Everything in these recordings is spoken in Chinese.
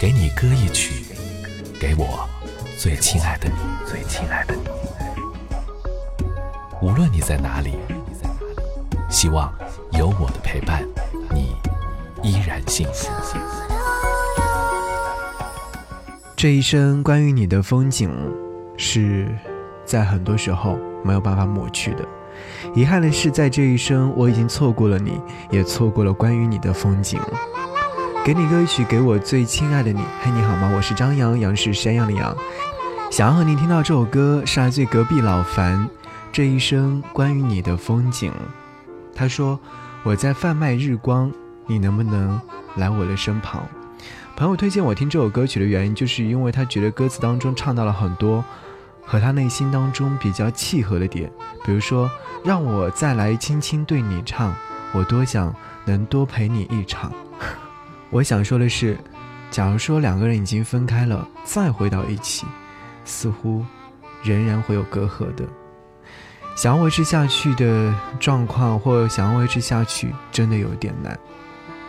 给你歌一曲，给我最亲爱的你，最亲爱的你。无论你在哪里，希望有我的陪伴，你依然幸福。这一生关于你的风景，是在很多时候没有办法抹去的。遗憾的是，在这一生，我已经错过了你，也错过了关于你的风景。给你歌曲，给我最亲爱的你。嘿，你好吗？我是张扬，杨是山羊的羊。想要和你听到这首歌，是来自隔壁老樊。这一生关于你的风景，他说我在贩卖日光，你能不能来我的身旁？朋友推荐我听这首歌曲的原因，就是因为他觉得歌词当中唱到了很多和他内心当中比较契合的点，比如说让我再来轻轻对你唱，我多想能多陪你一场。我想说的是，假如说两个人已经分开了，再回到一起，似乎仍然会有隔阂的。想要维持下去的状况，或想要维持下去，真的有点难。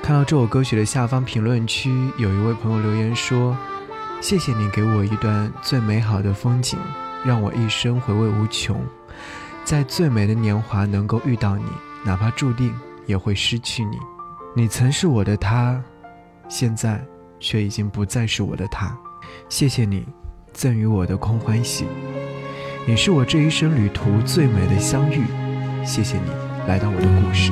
看到这首歌曲的下方评论区，有一位朋友留言说：“谢谢你给我一段最美好的风景，让我一生回味无穷。在最美的年华能够遇到你，哪怕注定也会失去你。你曾是我的他，现在却已经不再是我的他。谢谢你赠予我的空欢喜。”你是我这一生旅途最美的相遇，谢谢你来到我的故事。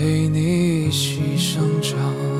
陪你一起生长。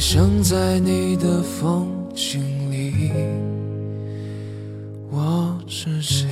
生在你的风景里，我是谁？